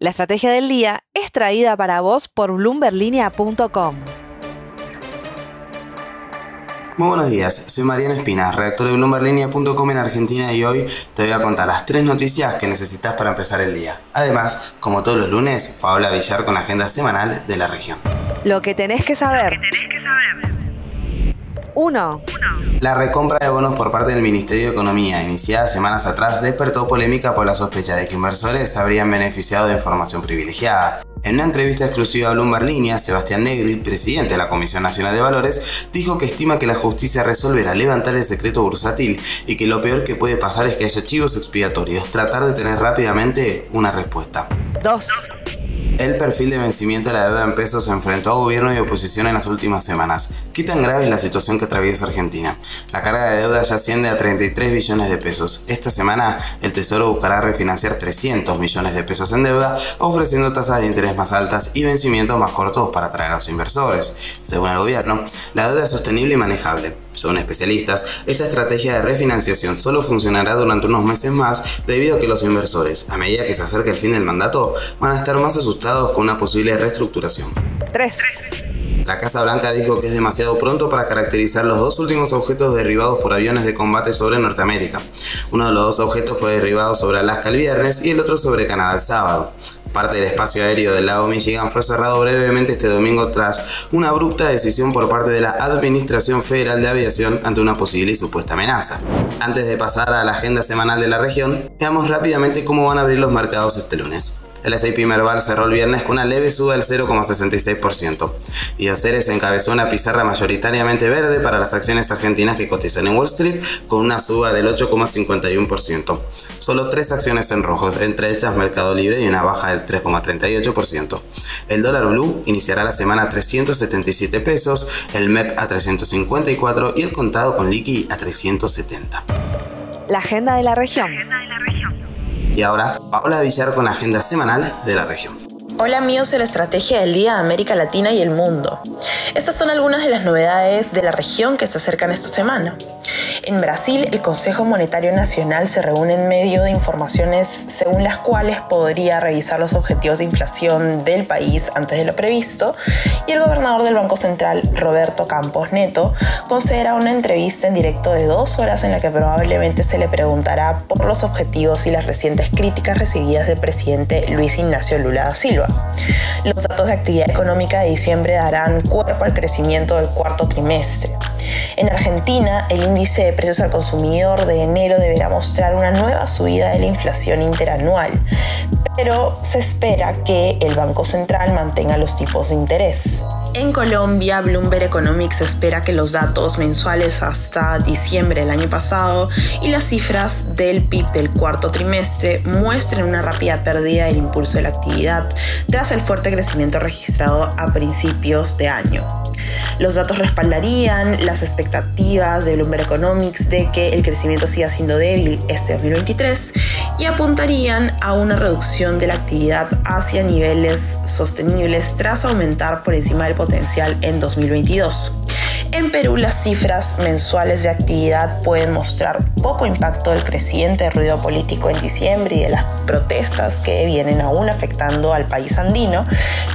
La estrategia del día es traída para vos por bloomberlinia.com. Muy buenos días, soy Mariano Espina, redactor de bloomberlinia.com en Argentina y hoy te voy a contar las tres noticias que necesitas para empezar el día. Además, como todos los lunes, Paola Villar con la agenda semanal de la región. Lo que tenés que saber. 1. La recompra de bonos por parte del Ministerio de Economía, iniciada semanas atrás, despertó polémica por la sospecha de que inversores habrían beneficiado de información privilegiada. En una entrevista exclusiva a Bloomberg Línea, Sebastián Negri, presidente de la Comisión Nacional de Valores, dijo que estima que la justicia resolverá levantar el secreto bursátil y que lo peor que puede pasar es que haya chivos expiatorios, tratar de tener rápidamente una respuesta. 2. El perfil de vencimiento de la deuda en pesos se enfrentó a gobierno y oposición en las últimas semanas. ¿Qué tan grave es la situación que atraviesa Argentina? La carga de deuda ya asciende a 33 billones de pesos. Esta semana el Tesoro buscará refinanciar 300 millones de pesos en deuda, ofreciendo tasas de interés más altas y vencimientos más cortos para atraer a los inversores. Según el gobierno, la deuda es sostenible y manejable. Según especialistas, esta estrategia de refinanciación solo funcionará durante unos meses más debido a que los inversores, a medida que se acerca el fin del mandato, van a estar más asustados con una posible reestructuración. 3. La Casa Blanca dijo que es demasiado pronto para caracterizar los dos últimos objetos derribados por aviones de combate sobre Norteamérica. Uno de los dos objetos fue derribado sobre Alaska el viernes y el otro sobre Canadá el sábado. Parte del espacio aéreo del lago Michigan fue cerrado brevemente este domingo tras una abrupta decisión por parte de la Administración Federal de Aviación ante una posible y supuesta amenaza. Antes de pasar a la agenda semanal de la región, veamos rápidamente cómo van a abrir los mercados este lunes. El S&P Merval cerró el viernes con una leve suba del 0,66%. Y Oceres encabezó una pizarra mayoritariamente verde para las acciones argentinas que cotizan en Wall Street con una suba del 8,51%. Solo tres acciones en rojo, entre ellas Mercado Libre y una baja del 3,38%. El dólar blue iniciará la semana a 377 pesos, el MEP a 354 y el contado con liqui a 370. La agenda de la región. Y ahora, Paola Villar con la agenda semanal de la región. Hola amigos de la Estrategia del Día de América Latina y el Mundo. Estas son algunas de las novedades de la región que se acercan esta semana. En Brasil, el Consejo Monetario Nacional se reúne en medio de informaciones según las cuales podría revisar los objetivos de inflación del país antes de lo previsto, y el gobernador del Banco Central, Roberto Campos Neto, concederá una entrevista en directo de dos horas en la que probablemente se le preguntará por los objetivos y las recientes críticas recibidas del presidente Luis Ignacio Lula da Silva. Los datos de actividad económica de diciembre darán cuerpo al crecimiento del cuarto trimestre. En Argentina, el índice de precios al consumidor de enero deberá mostrar una nueva subida de la inflación interanual, pero se espera que el Banco Central mantenga los tipos de interés. En Colombia, Bloomberg Economics espera que los datos mensuales hasta diciembre del año pasado y las cifras del PIB del cuarto trimestre muestren una rápida pérdida del impulso de la actividad tras el fuerte crecimiento registrado a principios de año. Los datos respaldarían las expectativas de Bloomberg Economics de que el crecimiento siga siendo débil este 2023 y apuntarían a una reducción de la actividad hacia niveles sostenibles tras aumentar por encima del potencial en 2022. En Perú las cifras mensuales de actividad pueden mostrar poco impacto del creciente ruido político en diciembre y de las protestas que vienen aún afectando al país andino,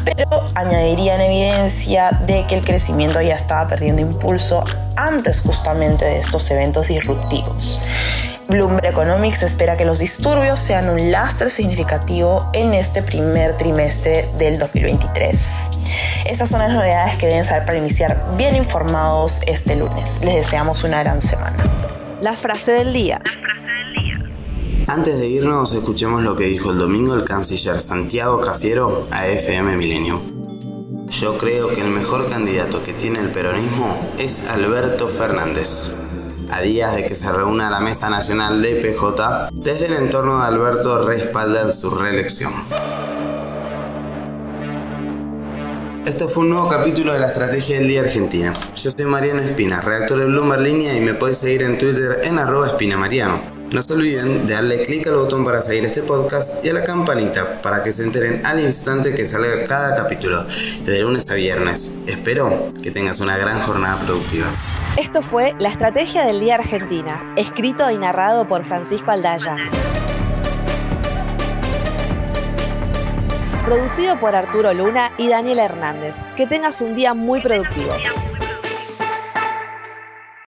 pero añadirían evidencia de que el crecimiento ya estaba perdiendo impulso antes justamente de estos eventos disruptivos. Bloomberg Economics espera que los disturbios sean un lastre significativo en este primer trimestre del 2023. Estas son las novedades que deben saber para iniciar bien informados este lunes. Les deseamos una gran semana. La frase del día. Antes de irnos, escuchemos lo que dijo el domingo el canciller Santiago Cafiero a FM Milenio. Yo creo que el mejor candidato que tiene el peronismo es Alberto Fernández. A días de que se reúna la Mesa Nacional de PJ, desde el entorno de Alberto respaldan su reelección. Esto fue un nuevo capítulo de la Estrategia del Día Argentina. Yo soy Mariano Espina, redactor de Bloomberg Línea y me puedes seguir en Twitter en arroba espinamariano. No se olviden de darle clic al botón para seguir este podcast y a la campanita para que se enteren al instante que salga cada capítulo, de lunes a viernes. Espero que tengas una gran jornada productiva. Esto fue La Estrategia del Día Argentina, escrito y narrado por Francisco Aldaya. producido por Arturo Luna y Daniela Hernández. Que tengas un día muy productivo.